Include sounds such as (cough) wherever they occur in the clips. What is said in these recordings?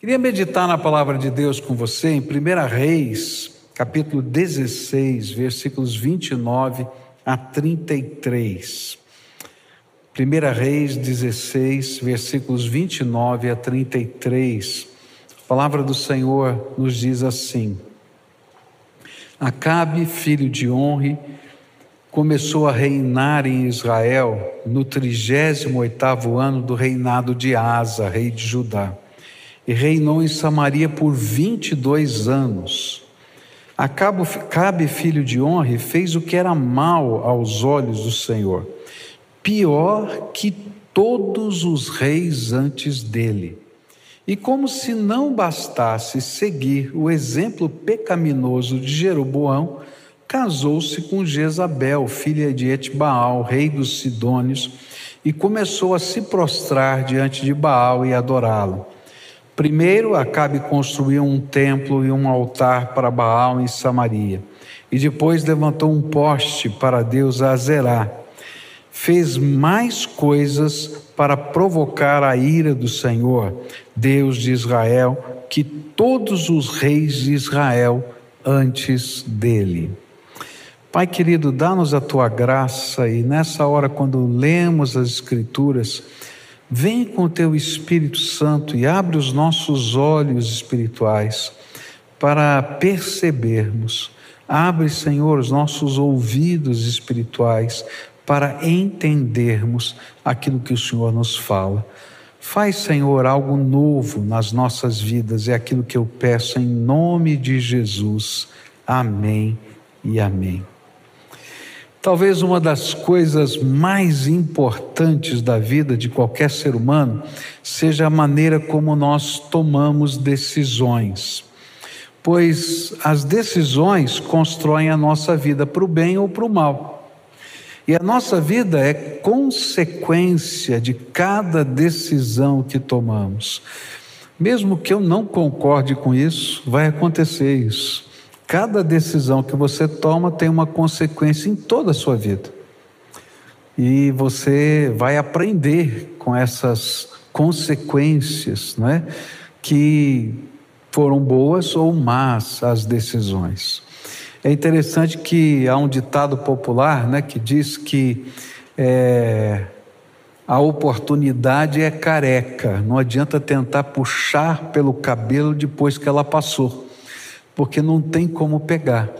Queria meditar na palavra de Deus com você em 1 Reis, capítulo 16, versículos 29 a 33. 1 Reis 16, versículos 29 a 33. A palavra do Senhor nos diz assim: Acabe, filho de Honre, começou a reinar em Israel no 38º ano do reinado de Asa, rei de Judá e reinou em Samaria por 22 anos. Acabo, Cabe, filho de Honre, fez o que era mal aos olhos do Senhor, pior que todos os reis antes dele. E como se não bastasse seguir o exemplo pecaminoso de Jeroboão, casou-se com Jezabel, filha de Etbaal, rei dos Sidônios, e começou a se prostrar diante de Baal e adorá-lo. Primeiro, Acabe construiu um templo e um altar para Baal em Samaria, e depois levantou um poste para Deus Azerá. Fez mais coisas para provocar a ira do Senhor, Deus de Israel, que todos os reis de Israel antes dele. Pai querido, dá-nos a tua graça e nessa hora, quando lemos as Escrituras, Vem com o teu Espírito Santo e abre os nossos olhos espirituais para percebermos. Abre, Senhor, os nossos ouvidos espirituais para entendermos aquilo que o Senhor nos fala. Faz, Senhor, algo novo nas nossas vidas, é aquilo que eu peço em nome de Jesus. Amém e amém. Talvez uma das coisas mais importantes da vida de qualquer ser humano seja a maneira como nós tomamos decisões. Pois as decisões constroem a nossa vida para o bem ou para o mal. E a nossa vida é consequência de cada decisão que tomamos. Mesmo que eu não concorde com isso, vai acontecer isso. Cada decisão que você toma tem uma consequência em toda a sua vida. E você vai aprender com essas consequências, né? Que foram boas ou más as decisões. É interessante que há um ditado popular, né, que diz que é, a oportunidade é careca. Não adianta tentar puxar pelo cabelo depois que ela passou porque não tem como pegar.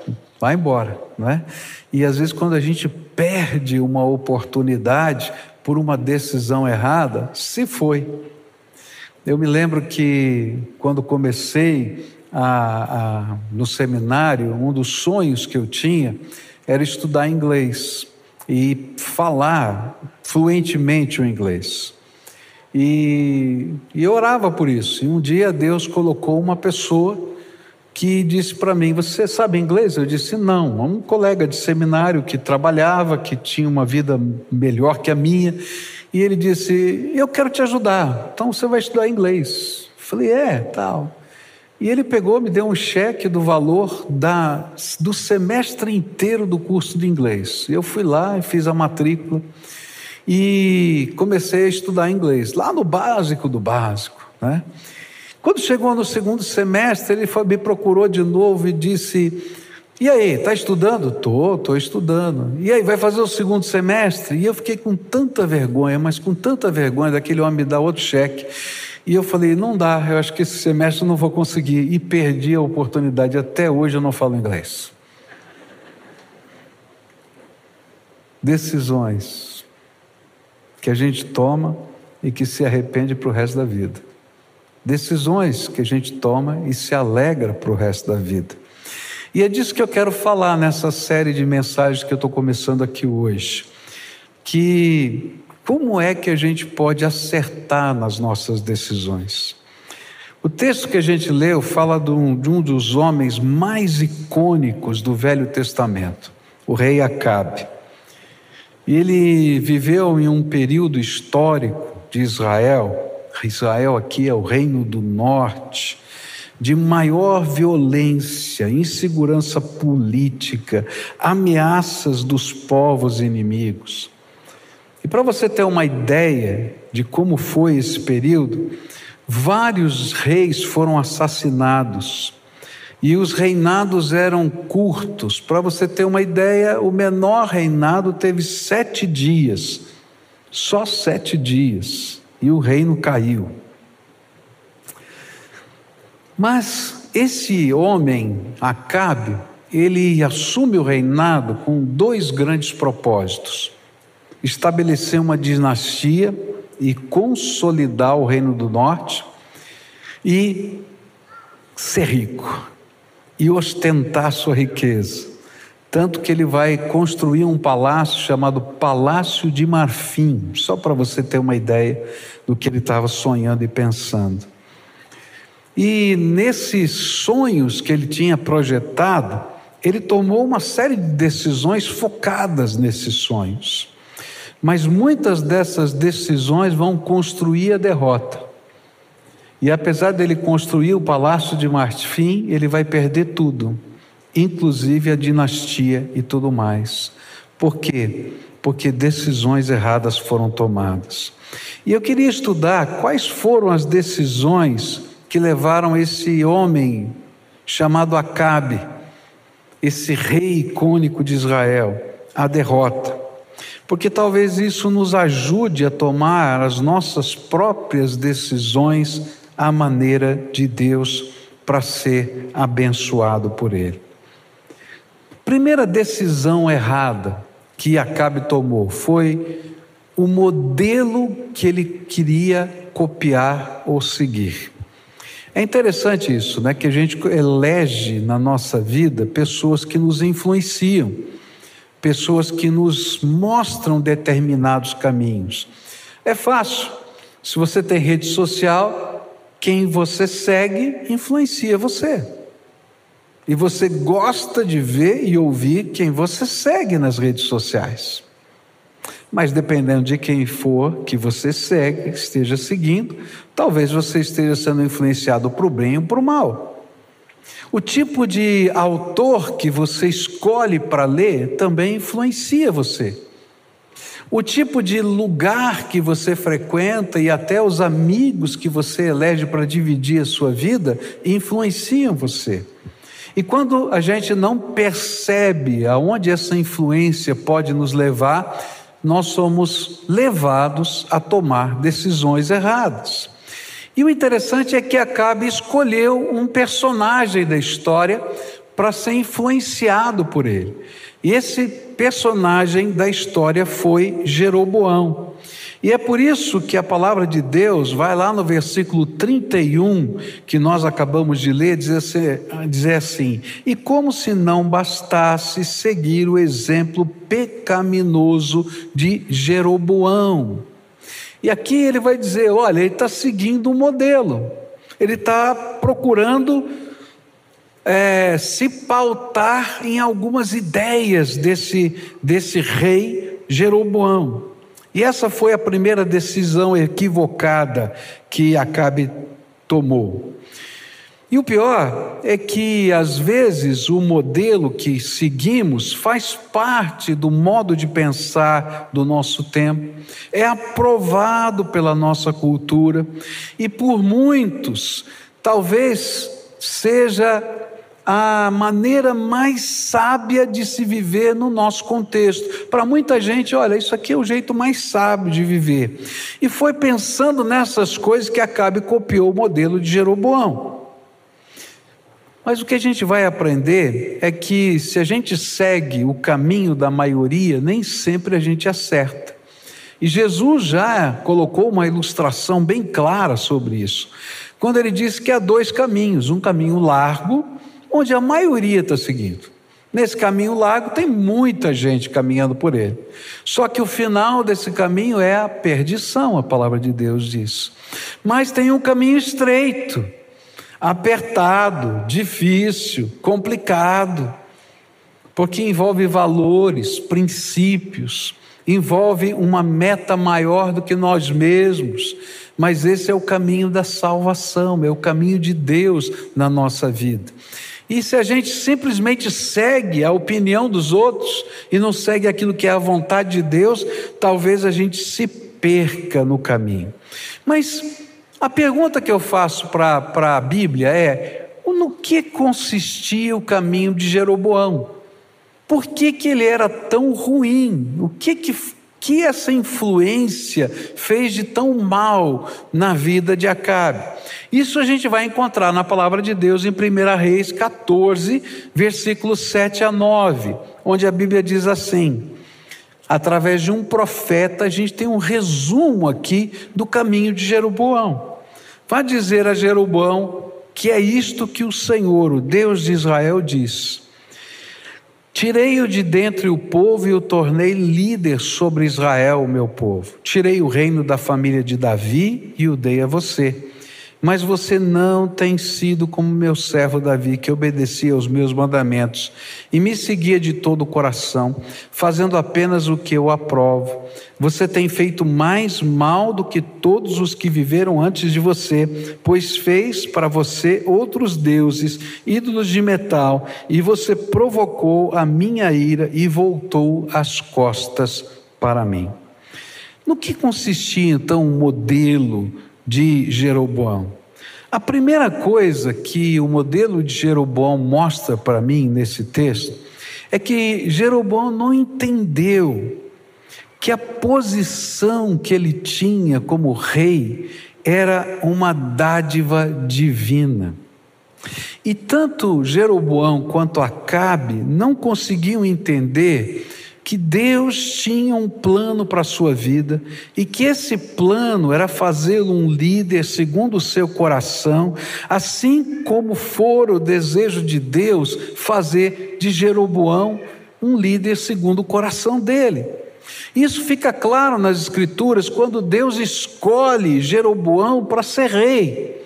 Vai embora, não é? E às vezes quando a gente perde uma oportunidade por uma decisão errada, se foi. Eu me lembro que quando comecei a, a, no seminário, um dos sonhos que eu tinha era estudar inglês e falar fluentemente o inglês. E, e orava por isso. E um dia Deus colocou uma pessoa que disse para mim: Você sabe inglês? Eu disse: Não. Um colega de seminário que trabalhava, que tinha uma vida melhor que a minha, e ele disse: Eu quero te ajudar, então você vai estudar inglês. Eu falei: É, tal. E ele pegou, me deu um cheque do valor da, do semestre inteiro do curso de inglês. Eu fui lá e fiz a matrícula e comecei a estudar inglês, lá no básico do básico, né? Quando chegou no segundo semestre, ele foi, me procurou de novo e disse: E aí, está estudando? Estou, estou estudando. E aí, vai fazer o segundo semestre? E eu fiquei com tanta vergonha, mas com tanta vergonha daquele homem me dar outro cheque. E eu falei: Não dá, eu acho que esse semestre eu não vou conseguir. E perdi a oportunidade. Até hoje eu não falo inglês. Decisões que a gente toma e que se arrepende para o resto da vida. Decisões que a gente toma e se alegra para o resto da vida. E é disso que eu quero falar nessa série de mensagens que eu estou começando aqui hoje. Que como é que a gente pode acertar nas nossas decisões? O texto que a gente leu fala de um, de um dos homens mais icônicos do Velho Testamento, o rei Acabe. E ele viveu em um período histórico de Israel Israel aqui é o reino do norte, de maior violência, insegurança política, ameaças dos povos inimigos. E para você ter uma ideia de como foi esse período, vários reis foram assassinados e os reinados eram curtos. Para você ter uma ideia, o menor reinado teve sete dias, só sete dias, e o reino caiu. Mas esse homem, Acabe, ele assume o reinado com dois grandes propósitos: estabelecer uma dinastia e consolidar o reino do norte e ser rico e ostentar sua riqueza. Tanto que ele vai construir um palácio chamado Palácio de Marfim, só para você ter uma ideia do que ele estava sonhando e pensando. E nesses sonhos que ele tinha projetado, ele tomou uma série de decisões focadas nesses sonhos. Mas muitas dessas decisões vão construir a derrota. E apesar dele construir o palácio de Marfim, ele vai perder tudo, inclusive a dinastia e tudo mais. Por quê? Porque decisões erradas foram tomadas. E eu queria estudar quais foram as decisões que levaram esse homem chamado Acabe, esse rei icônico de Israel, à derrota. Porque talvez isso nos ajude a tomar as nossas próprias decisões à maneira de Deus para ser abençoado por Ele. Primeira decisão errada que Acabe tomou foi o modelo que ele queria copiar ou seguir. É interessante isso, né? Que a gente elege na nossa vida pessoas que nos influenciam, pessoas que nos mostram determinados caminhos. É fácil. Se você tem rede social, quem você segue influencia você. E você gosta de ver e ouvir quem você segue nas redes sociais. Mas dependendo de quem for que você segue, esteja seguindo, talvez você esteja sendo influenciado para o bem ou para o mal. O tipo de autor que você escolhe para ler também influencia você. O tipo de lugar que você frequenta e até os amigos que você elege para dividir a sua vida influenciam você. E quando a gente não percebe aonde essa influência pode nos levar, nós somos levados a tomar decisões erradas. E o interessante é que Acabe escolheu um personagem da história para ser influenciado por ele. E esse personagem da história foi Jeroboão. E é por isso que a palavra de Deus vai lá no versículo 31, que nós acabamos de ler, dizer assim, E como se não bastasse seguir o exemplo pecaminoso de Jeroboão. E aqui ele vai dizer: olha, ele está seguindo um modelo, ele está procurando é, se pautar em algumas ideias desse, desse rei Jeroboão. E essa foi a primeira decisão equivocada que Acabe tomou. E o pior é que, às vezes, o modelo que seguimos faz parte do modo de pensar do nosso tempo, é aprovado pela nossa cultura e, por muitos, talvez seja a maneira mais sábia de se viver no nosso contexto. Para muita gente, olha, isso aqui é o jeito mais sábio de viver. E foi pensando nessas coisas que Acabe copiou o modelo de Jeroboão. Mas o que a gente vai aprender é que se a gente segue o caminho da maioria, nem sempre a gente acerta. E Jesus já colocou uma ilustração bem clara sobre isso, quando ele disse que há dois caminhos: um caminho largo onde a maioria está seguindo. Nesse caminho largo tem muita gente caminhando por ele. Só que o final desse caminho é a perdição, a palavra de Deus diz. Mas tem um caminho estreito, apertado, difícil, complicado, porque envolve valores, princípios, envolve uma meta maior do que nós mesmos. Mas esse é o caminho da salvação, é o caminho de Deus na nossa vida. E se a gente simplesmente segue a opinião dos outros e não segue aquilo que é a vontade de Deus, talvez a gente se perca no caminho. Mas A pergunta que eu faço para a Bíblia é: no que consistia o caminho de Jeroboão? Por que, que ele era tão ruim? O que, que, que essa influência fez de tão mal na vida de Acabe? Isso a gente vai encontrar na palavra de Deus em 1 Reis 14, versículos 7 a 9, onde a Bíblia diz assim: através de um profeta, a gente tem um resumo aqui do caminho de Jeroboão. Vai dizer a Jeroboão que é isto que o Senhor, o Deus de Israel, diz. Tirei-o de dentre o povo e o tornei líder sobre Israel, meu povo. Tirei o reino da família de Davi e o dei a você. Mas você não tem sido como meu servo Davi, que obedecia aos meus mandamentos e me seguia de todo o coração, fazendo apenas o que eu aprovo. Você tem feito mais mal do que todos os que viveram antes de você, pois fez para você outros deuses, ídolos de metal, e você provocou a minha ira e voltou as costas para mim. No que consistia então o modelo? De Jeroboão. A primeira coisa que o modelo de Jeroboão mostra para mim nesse texto é que Jeroboão não entendeu que a posição que ele tinha como rei era uma dádiva divina. E tanto Jeroboão quanto Acabe não conseguiam entender que Deus tinha um plano para a sua vida e que esse plano era fazê-lo um líder segundo o seu coração, assim como for o desejo de Deus fazer de Jeroboão um líder segundo o coração dele. Isso fica claro nas Escrituras quando Deus escolhe Jeroboão para ser rei.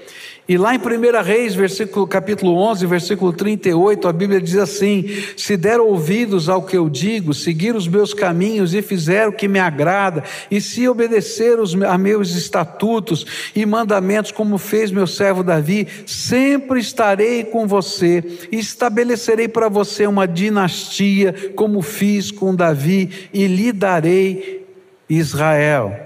E lá em 1 Reis, versículo, capítulo 11, versículo 38, a Bíblia diz assim: Se der ouvidos ao que eu digo, seguir os meus caminhos e fizer o que me agrada, e se obedecer os, a meus estatutos e mandamentos, como fez meu servo Davi, sempre estarei com você e estabelecerei para você uma dinastia, como fiz com Davi, e lhe darei Israel.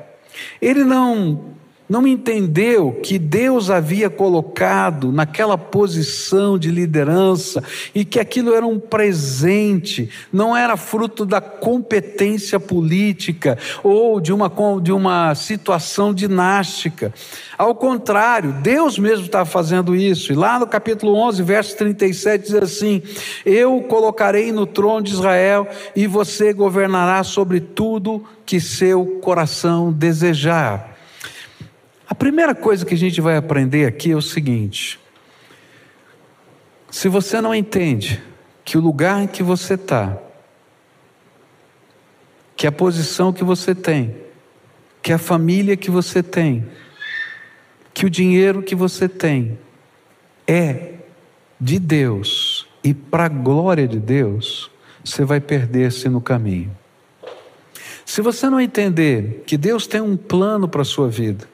Ele não não entendeu que Deus havia colocado naquela posição de liderança e que aquilo era um presente, não era fruto da competência política ou de uma, de uma situação dinástica. Ao contrário, Deus mesmo está fazendo isso. E lá no capítulo 11, verso 37 diz assim: Eu colocarei no trono de Israel e você governará sobre tudo que seu coração desejar. A primeira coisa que a gente vai aprender aqui é o seguinte: se você não entende que o lugar em que você está, que a posição que você tem, que a família que você tem, que o dinheiro que você tem é de Deus e para a glória de Deus, você vai perder-se no caminho. Se você não entender que Deus tem um plano para a sua vida,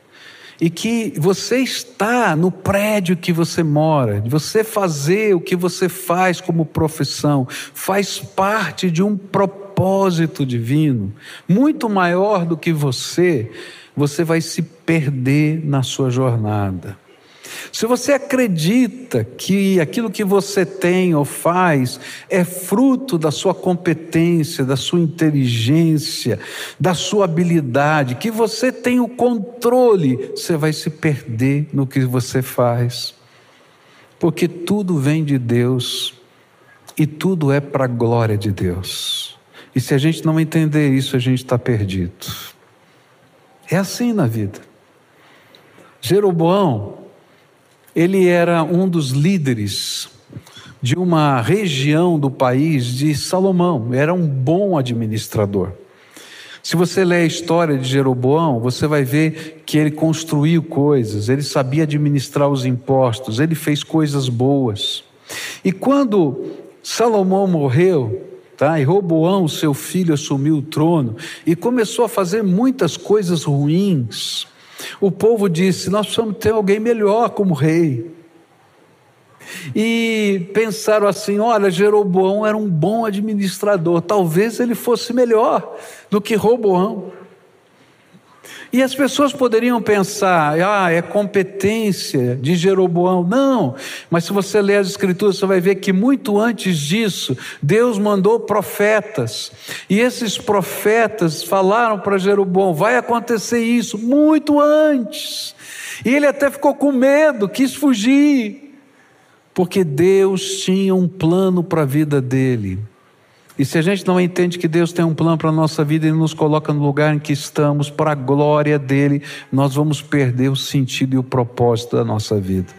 e que você está no prédio que você mora, você fazer o que você faz como profissão, faz parte de um propósito divino, muito maior do que você, você vai se perder na sua jornada. Se você acredita que aquilo que você tem ou faz é fruto da sua competência, da sua inteligência, da sua habilidade, que você tem o controle, você vai se perder no que você faz. Porque tudo vem de Deus e tudo é para a glória de Deus. E se a gente não entender isso, a gente está perdido. É assim na vida. Jeroboão ele era um dos líderes de uma região do país de Salomão, era um bom administrador. Se você ler a história de Jeroboão, você vai ver que ele construiu coisas, ele sabia administrar os impostos, ele fez coisas boas. E quando Salomão morreu, tá? E Roboão, seu filho, assumiu o trono e começou a fazer muitas coisas ruins. O povo disse: Nós precisamos ter alguém melhor como rei. E pensaram assim: olha, Jeroboão era um bom administrador, talvez ele fosse melhor do que Roboão. E as pessoas poderiam pensar, ah, é competência de Jeroboão. Não, mas se você ler as Escrituras, você vai ver que muito antes disso, Deus mandou profetas. E esses profetas falaram para Jeroboão: vai acontecer isso, muito antes. E ele até ficou com medo, quis fugir, porque Deus tinha um plano para a vida dele. E se a gente não entende que Deus tem um plano para a nossa vida e nos coloca no lugar em que estamos, para a glória dele, nós vamos perder o sentido e o propósito da nossa vida.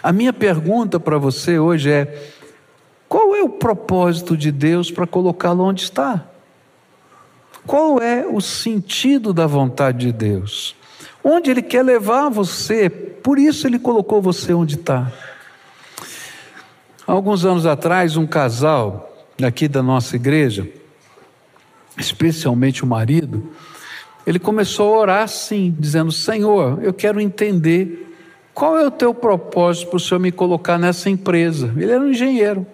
A minha pergunta para você hoje é: qual é o propósito de Deus para colocá-lo onde está? Qual é o sentido da vontade de Deus? Onde Ele quer levar você, por isso Ele colocou você onde está. Alguns anos atrás, um casal aqui da nossa igreja, especialmente o marido, ele começou a orar assim, dizendo: Senhor, eu quero entender qual é o teu propósito para o Senhor me colocar nessa empresa. Ele era um engenheiro,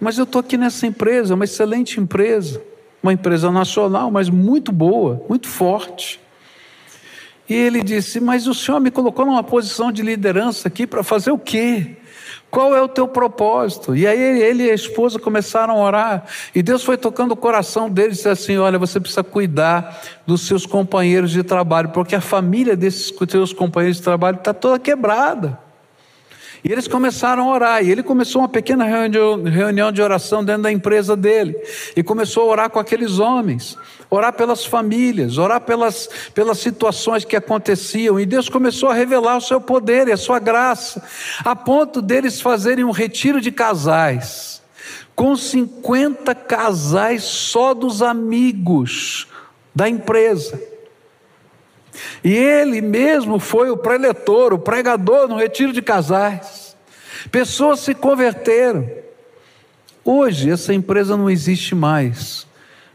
mas eu estou aqui nessa empresa, uma excelente empresa, uma empresa nacional, mas muito boa, muito forte. E ele disse: Mas o Senhor me colocou numa posição de liderança aqui para fazer o quê? Qual é o teu propósito? E aí ele e a esposa começaram a orar, e Deus foi tocando o coração deles e disse assim: Olha, você precisa cuidar dos seus companheiros de trabalho, porque a família desses seus companheiros de trabalho está toda quebrada. E eles começaram a orar, e ele começou uma pequena reunião de oração dentro da empresa dele, e começou a orar com aqueles homens, orar pelas famílias, orar pelas, pelas situações que aconteciam, e Deus começou a revelar o seu poder e a sua graça, a ponto deles fazerem um retiro de casais, com 50 casais só dos amigos da empresa. E ele mesmo foi o preletor, o pregador no retiro de casais. Pessoas se converteram. Hoje essa empresa não existe mais,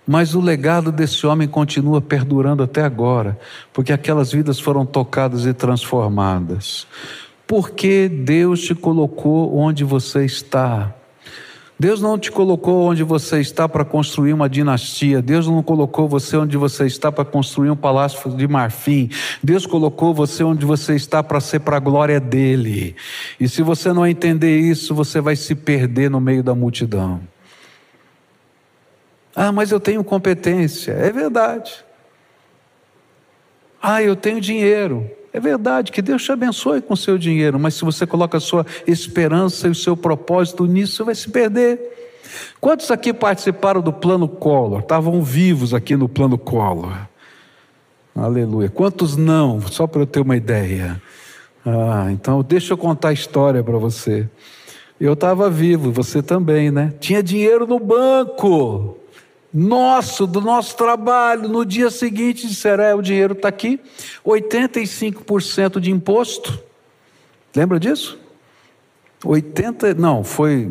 mas o legado desse homem continua perdurando até agora, porque aquelas vidas foram tocadas e transformadas. Porque Deus te colocou onde você está. Deus não te colocou onde você está para construir uma dinastia. Deus não colocou você onde você está para construir um palácio de marfim. Deus colocou você onde você está para ser para a glória dele. E se você não entender isso, você vai se perder no meio da multidão. Ah, mas eu tenho competência. É verdade. Ah, eu tenho dinheiro. É verdade que Deus te abençoe com o seu dinheiro, mas se você coloca a sua esperança e o seu propósito nisso, você vai se perder. Quantos aqui participaram do plano Collor? Estavam vivos aqui no plano Collor. Aleluia. Quantos não? Só para eu ter uma ideia. Ah, então deixa eu contar a história para você. Eu estava vivo, você também, né? Tinha dinheiro no banco nosso, do nosso trabalho, no dia seguinte disseram: é, o dinheiro está aqui, 85% de imposto. Lembra disso? 80, não, foi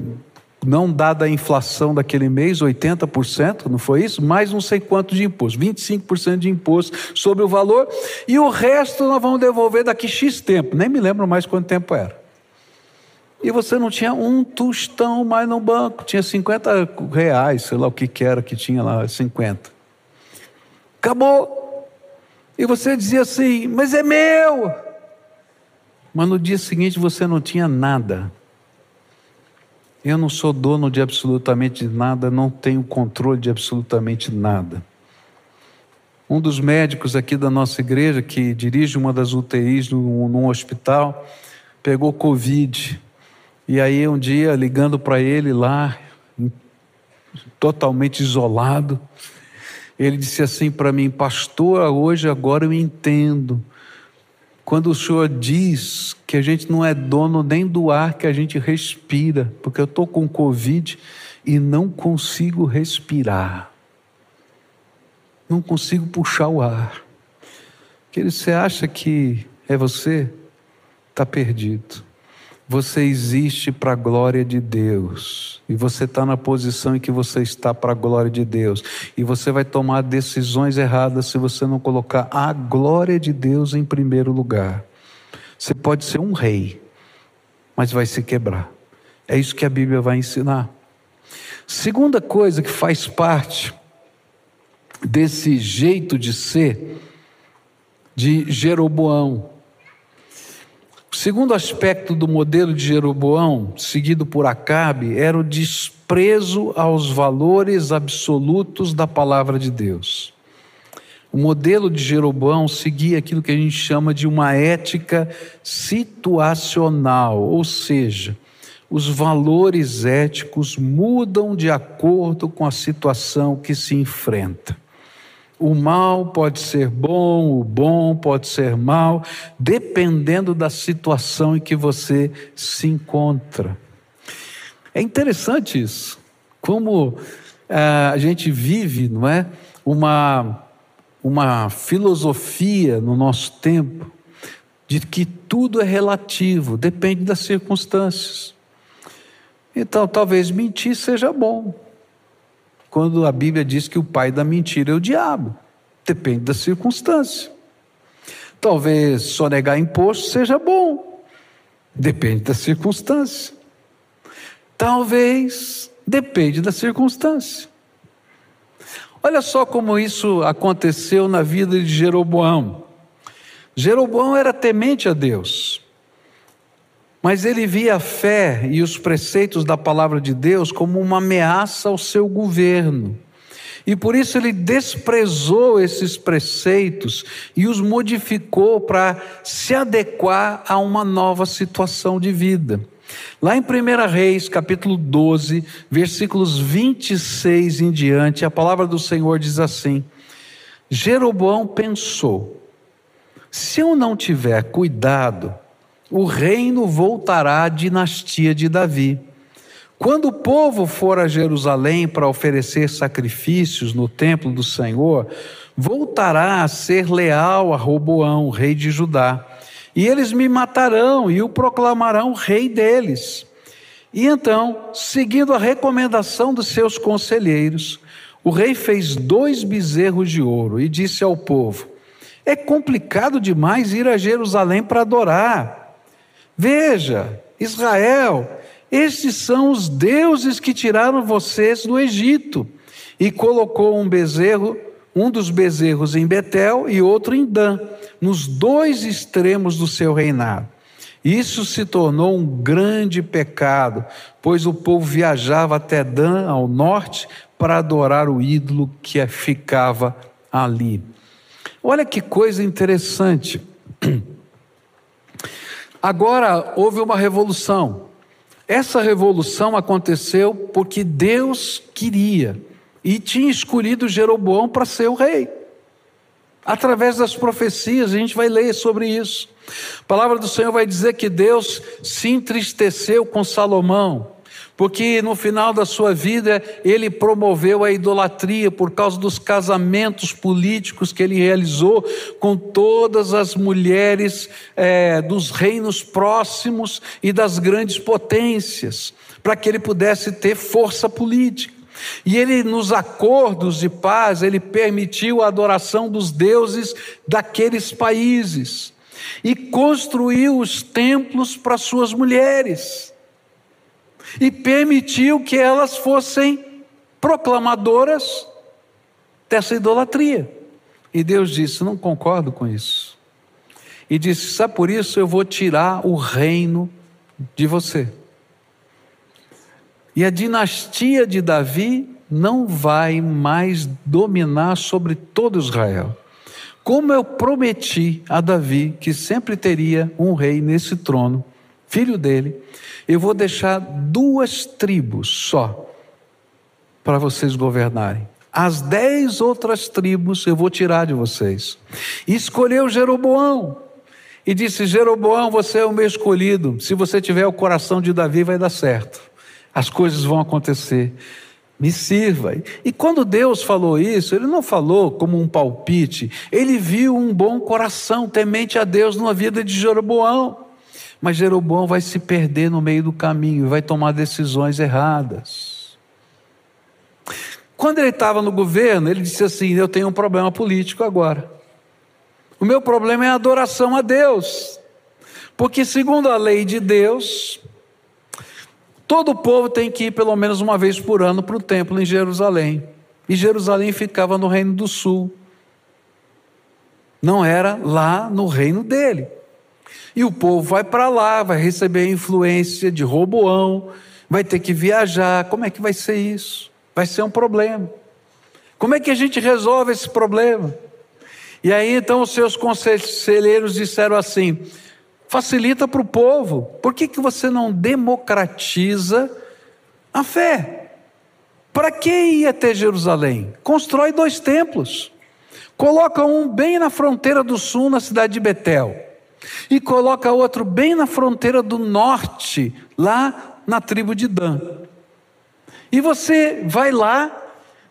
não dada a inflação daquele mês, 80%, não foi isso? Mais não sei quanto de imposto, 25% de imposto sobre o valor, e o resto nós vamos devolver daqui X tempo, nem me lembro mais quanto tempo era e você não tinha um tostão mais no banco, tinha 50 reais, sei lá o que, que era que tinha lá, 50. Acabou. E você dizia assim, mas é meu. Mas no dia seguinte você não tinha nada. Eu não sou dono de absolutamente nada, não tenho controle de absolutamente nada. Um dos médicos aqui da nossa igreja, que dirige uma das UTIs num, num hospital, pegou Covid e aí um dia, ligando para ele lá, totalmente isolado, ele disse assim para mim, pastor, hoje agora eu entendo. Quando o senhor diz que a gente não é dono nem do ar que a gente respira, porque eu estou com Covid e não consigo respirar, não consigo puxar o ar. Que você acha que é você? Está perdido. Você existe para a glória de Deus. E você está na posição em que você está para a glória de Deus. E você vai tomar decisões erradas se você não colocar a glória de Deus em primeiro lugar. Você pode ser um rei, mas vai se quebrar. É isso que a Bíblia vai ensinar. Segunda coisa que faz parte desse jeito de ser de Jeroboão. O segundo aspecto do modelo de Jeroboão, seguido por Acabe, era o desprezo aos valores absolutos da palavra de Deus. O modelo de Jeroboão seguia aquilo que a gente chama de uma ética situacional, ou seja, os valores éticos mudam de acordo com a situação que se enfrenta. O mal pode ser bom, o bom pode ser mal, dependendo da situação em que você se encontra. É interessante isso, como uh, a gente vive, não é? Uma, uma filosofia no nosso tempo de que tudo é relativo, depende das circunstâncias. Então, talvez mentir seja bom. Quando a Bíblia diz que o pai da mentira é o diabo, depende da circunstância. Talvez sonegar imposto seja bom, depende da circunstância. Talvez depende da circunstância. Olha só como isso aconteceu na vida de Jeroboão. Jeroboão era temente a Deus. Mas ele via a fé e os preceitos da palavra de Deus como uma ameaça ao seu governo. E por isso ele desprezou esses preceitos e os modificou para se adequar a uma nova situação de vida. Lá em 1 Reis, capítulo 12, versículos 26 em diante, a palavra do Senhor diz assim: Jeroboão pensou: se eu não tiver cuidado, o reino voltará à dinastia de Davi. Quando o povo for a Jerusalém para oferecer sacrifícios no templo do Senhor, voltará a ser leal a Roboão, rei de Judá. E eles me matarão e o proclamarão rei deles. E então, seguindo a recomendação dos seus conselheiros, o rei fez dois bezerros de ouro e disse ao povo: É complicado demais ir a Jerusalém para adorar. Veja, Israel, estes são os deuses que tiraram vocês do Egito. E colocou um bezerro, um dos bezerros em Betel e outro em Dan, nos dois extremos do seu reinado. Isso se tornou um grande pecado, pois o povo viajava até Dan, ao norte, para adorar o ídolo que ficava ali. Olha que coisa interessante. (clears throat) Agora houve uma revolução. Essa revolução aconteceu porque Deus queria e tinha escolhido Jeroboão para ser o rei. Através das profecias, a gente vai ler sobre isso. A palavra do Senhor vai dizer que Deus se entristeceu com Salomão, porque no final da sua vida ele promoveu a idolatria por causa dos casamentos políticos que ele realizou com todas as mulheres é, dos reinos próximos e das grandes potências, para que ele pudesse ter força política. E ele, nos acordos de paz, ele permitiu a adoração dos deuses daqueles países e construiu os templos para suas mulheres e permitiu que elas fossem proclamadoras dessa idolatria. E Deus disse: Não concordo com isso. E disse: Sabe por isso eu vou tirar o reino de você. E a dinastia de Davi não vai mais dominar sobre todo Israel. Como eu prometi a Davi que sempre teria um rei nesse trono, filho dele, eu vou deixar duas tribos só para vocês governarem. As dez outras tribos eu vou tirar de vocês. E escolheu Jeroboão. E disse: Jeroboão, você é o meu escolhido. Se você tiver o coração de Davi, vai dar certo. As coisas vão acontecer. Me sirva. E quando Deus falou isso, Ele não falou como um palpite. Ele viu um bom coração temente a Deus na vida de Jeroboão. Mas Jeroboão vai se perder no meio do caminho, vai tomar decisões erradas. Quando ele estava no governo, ele disse assim: Eu tenho um problema político agora. O meu problema é a adoração a Deus. Porque, segundo a lei de Deus, todo o povo tem que ir pelo menos uma vez por ano para o templo em Jerusalém. E Jerusalém ficava no Reino do Sul. não era lá no reino dele. E o povo vai para lá, vai receber a influência de Roboão, vai ter que viajar. Como é que vai ser isso? Vai ser um problema. Como é que a gente resolve esse problema? E aí então os seus conselheiros disseram assim: facilita para o povo, por que, que você não democratiza a fé? Para que ir até Jerusalém? Constrói dois templos. Coloca um bem na fronteira do sul, na cidade de Betel, e coloca outro bem na fronteira do norte, lá na tribo de Dan. E você vai lá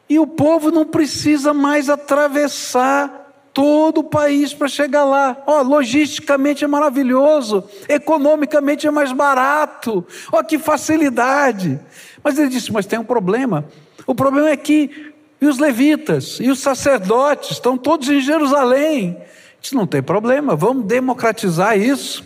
e o povo não precisa mais atravessar todo o país para chegar lá. Ó, oh, logisticamente é maravilhoso, economicamente é mais barato. Ó, oh, que facilidade. Mas ele disse: Mas tem um problema. O problema é que e os levitas e os sacerdotes estão todos em Jerusalém. Isso não tem problema, vamos democratizar isso.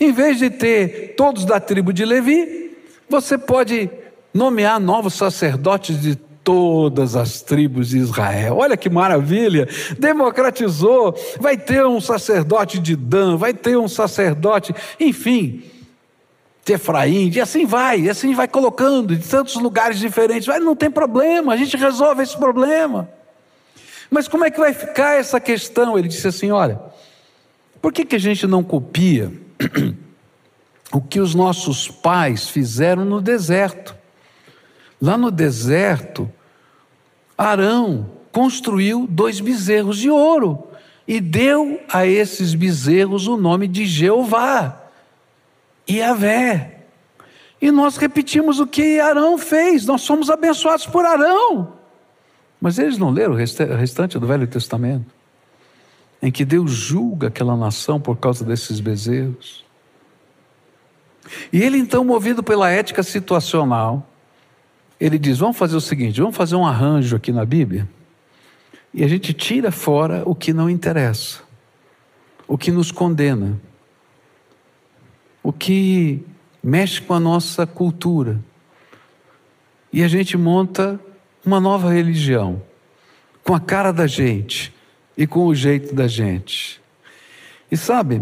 Em vez de ter todos da tribo de Levi, você pode nomear novos sacerdotes de todas as tribos de Israel. Olha que maravilha! Democratizou. Vai ter um sacerdote de Dan, vai ter um sacerdote, enfim, de Efraim, e assim vai, e assim vai colocando de tantos lugares diferentes. Vai, não tem problema, a gente resolve esse problema. Mas como é que vai ficar essa questão? Ele disse assim: olha, por que, que a gente não copia (clears throat) o que os nossos pais fizeram no deserto? Lá no deserto, Arão construiu dois bezerros de ouro e deu a esses bezerros o nome de Jeová e Avé. E nós repetimos o que Arão fez, nós somos abençoados por Arão. Mas eles não leram o restante do Velho Testamento, em que Deus julga aquela nação por causa desses bezerros. E ele, então, movido pela ética situacional, ele diz: vamos fazer o seguinte, vamos fazer um arranjo aqui na Bíblia, e a gente tira fora o que não interessa, o que nos condena, o que mexe com a nossa cultura, e a gente monta uma nova religião, com a cara da gente e com o jeito da gente. E sabe,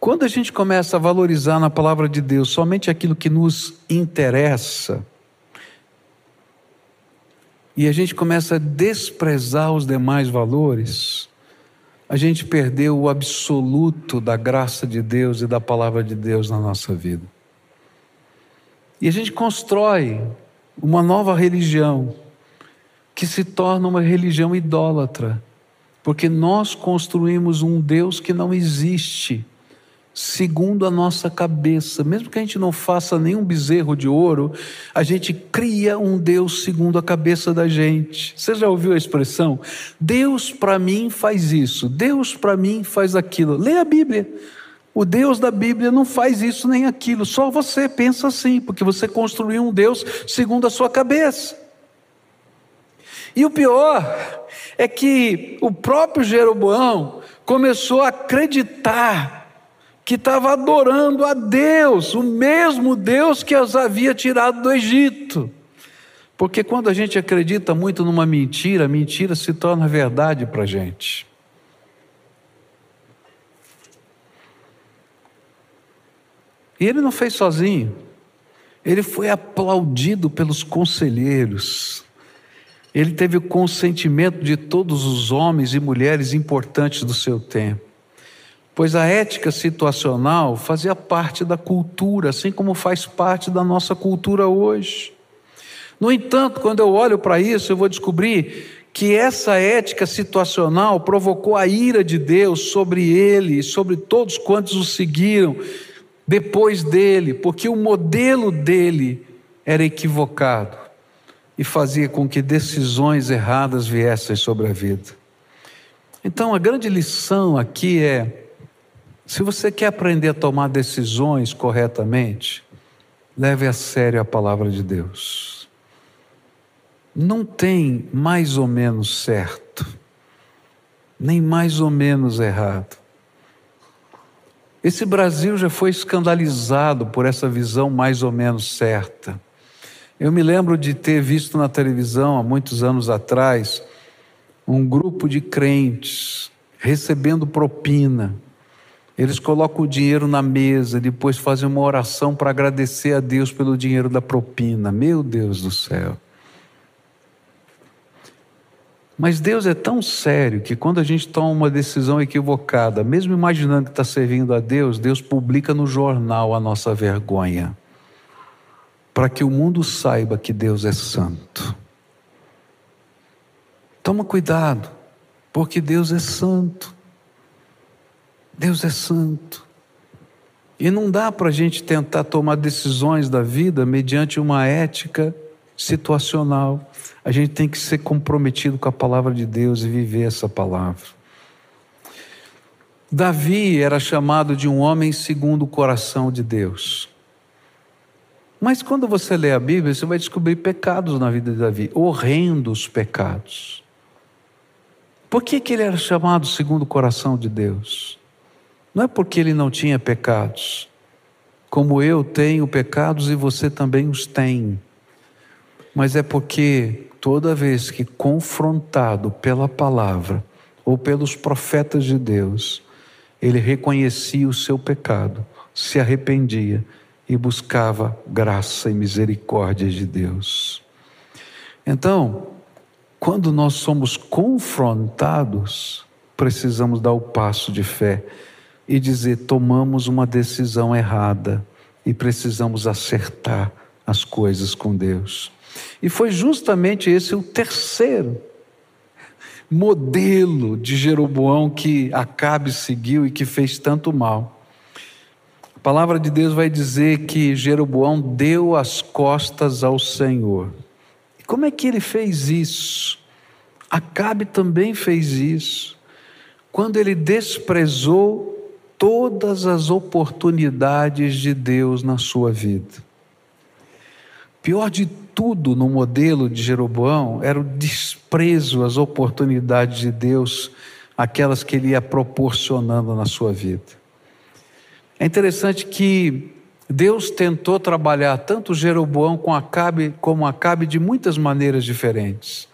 quando a gente começa a valorizar na palavra de Deus somente aquilo que nos interessa, e a gente começa a desprezar os demais valores, a gente perdeu o absoluto da graça de Deus e da palavra de Deus na nossa vida. E a gente constrói uma nova religião que se torna uma religião idólatra, porque nós construímos um Deus que não existe segundo a nossa cabeça. Mesmo que a gente não faça nenhum bezerro de ouro, a gente cria um Deus segundo a cabeça da gente. Você já ouviu a expressão? Deus para mim faz isso, Deus para mim faz aquilo. Leia a Bíblia. O Deus da Bíblia não faz isso nem aquilo, só você pensa assim, porque você construiu um Deus segundo a sua cabeça. E o pior é que o próprio Jeroboão começou a acreditar que estava adorando a Deus, o mesmo Deus que os havia tirado do Egito. Porque quando a gente acredita muito numa mentira, a mentira se torna verdade para a gente. E ele não fez sozinho, ele foi aplaudido pelos conselheiros, ele teve o consentimento de todos os homens e mulheres importantes do seu tempo pois a ética situacional fazia parte da cultura, assim como faz parte da nossa cultura hoje. No entanto, quando eu olho para isso, eu vou descobrir que essa ética situacional provocou a ira de Deus sobre ele e sobre todos quantos o seguiram depois dele, porque o modelo dele era equivocado e fazia com que decisões erradas viessem sobre a vida. Então, a grande lição aqui é se você quer aprender a tomar decisões corretamente, leve a sério a palavra de Deus. Não tem mais ou menos certo, nem mais ou menos errado. Esse Brasil já foi escandalizado por essa visão mais ou menos certa. Eu me lembro de ter visto na televisão, há muitos anos atrás, um grupo de crentes recebendo propina. Eles colocam o dinheiro na mesa, depois fazem uma oração para agradecer a Deus pelo dinheiro da propina. Meu Deus do céu. Mas Deus é tão sério que quando a gente toma uma decisão equivocada, mesmo imaginando que está servindo a Deus, Deus publica no jornal a nossa vergonha, para que o mundo saiba que Deus é santo. Toma cuidado, porque Deus é santo. Deus é santo. E não dá para a gente tentar tomar decisões da vida mediante uma ética situacional. A gente tem que ser comprometido com a palavra de Deus e viver essa palavra. Davi era chamado de um homem segundo o coração de Deus. Mas quando você lê a Bíblia, você vai descobrir pecados na vida de Davi, horrendos pecados. Por que, que ele era chamado segundo o coração de Deus? Não é porque ele não tinha pecados, como eu tenho pecados e você também os tem, mas é porque toda vez que confrontado pela palavra ou pelos profetas de Deus, ele reconhecia o seu pecado, se arrependia e buscava graça e misericórdia de Deus. Então, quando nós somos confrontados, precisamos dar o passo de fé e dizer: tomamos uma decisão errada e precisamos acertar as coisas com Deus. E foi justamente esse o terceiro modelo de Jeroboão que Acabe seguiu e que fez tanto mal. Palavra de Deus vai dizer que Jeroboão deu as costas ao Senhor. E como é que ele fez isso? Acabe também fez isso. Quando ele desprezou todas as oportunidades de Deus na sua vida. Pior de tudo no modelo de Jeroboão era o desprezo às oportunidades de Deus, aquelas que ele ia proporcionando na sua vida. É interessante que Deus tentou trabalhar tanto Jeroboão com Acabe, como Acabe de muitas maneiras diferentes.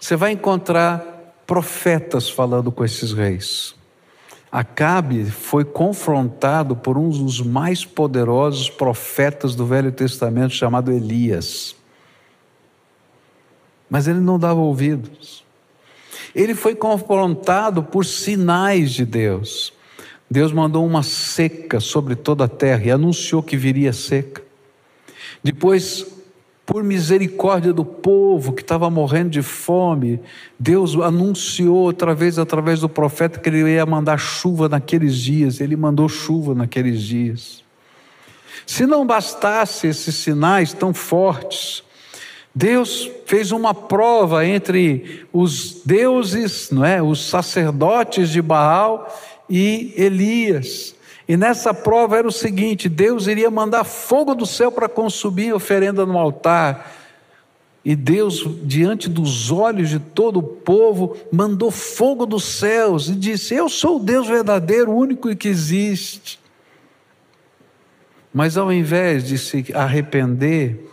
Você vai encontrar profetas falando com esses reis. Acabe foi confrontado por um dos mais poderosos profetas do Velho Testamento, chamado Elias. Mas ele não dava ouvidos. Ele foi confrontado por sinais de Deus. Deus mandou uma seca sobre toda a terra e anunciou que viria seca. Depois por misericórdia do povo que estava morrendo de fome, Deus anunciou outra vez através do profeta que ele ia mandar chuva naqueles dias, ele mandou chuva naqueles dias. Se não bastasse esses sinais tão fortes, Deus fez uma prova entre os deuses, não é, os sacerdotes de Baal e Elias. E nessa prova era o seguinte: Deus iria mandar fogo do céu para consumir a oferenda no altar. E Deus, diante dos olhos de todo o povo, mandou fogo dos céus e disse: Eu sou o Deus verdadeiro, o único que existe. Mas ao invés de se arrepender,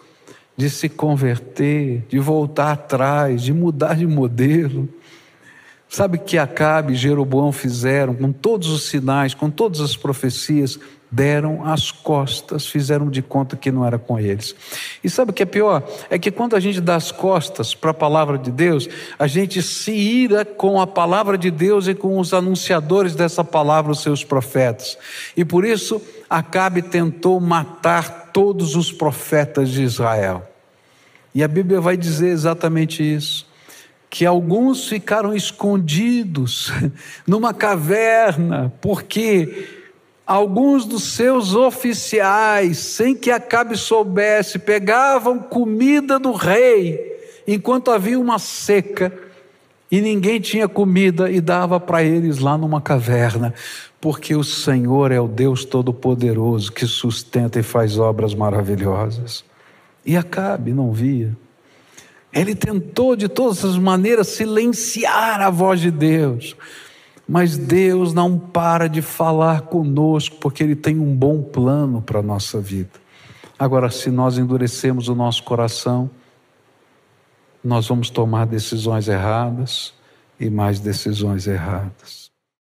de se converter, de voltar atrás, de mudar de modelo, Sabe que Acabe e Jeroboão fizeram com todos os sinais, com todas as profecias, deram as costas, fizeram de conta que não era com eles. E sabe o que é pior? É que quando a gente dá as costas para a palavra de Deus, a gente se ira com a palavra de Deus e com os anunciadores dessa palavra, os seus profetas. E por isso Acabe tentou matar todos os profetas de Israel. E a Bíblia vai dizer exatamente isso que alguns ficaram escondidos (laughs) numa caverna, porque alguns dos seus oficiais, sem que Acabe soubesse, pegavam comida do rei, enquanto havia uma seca e ninguém tinha comida e dava para eles lá numa caverna, porque o Senhor é o Deus Todo-Poderoso que sustenta e faz obras maravilhosas. E Acabe não via. Ele tentou de todas as maneiras silenciar a voz de Deus. Mas Deus não para de falar conosco, porque Ele tem um bom plano para a nossa vida. Agora, se nós endurecemos o nosso coração, nós vamos tomar decisões erradas e mais decisões erradas.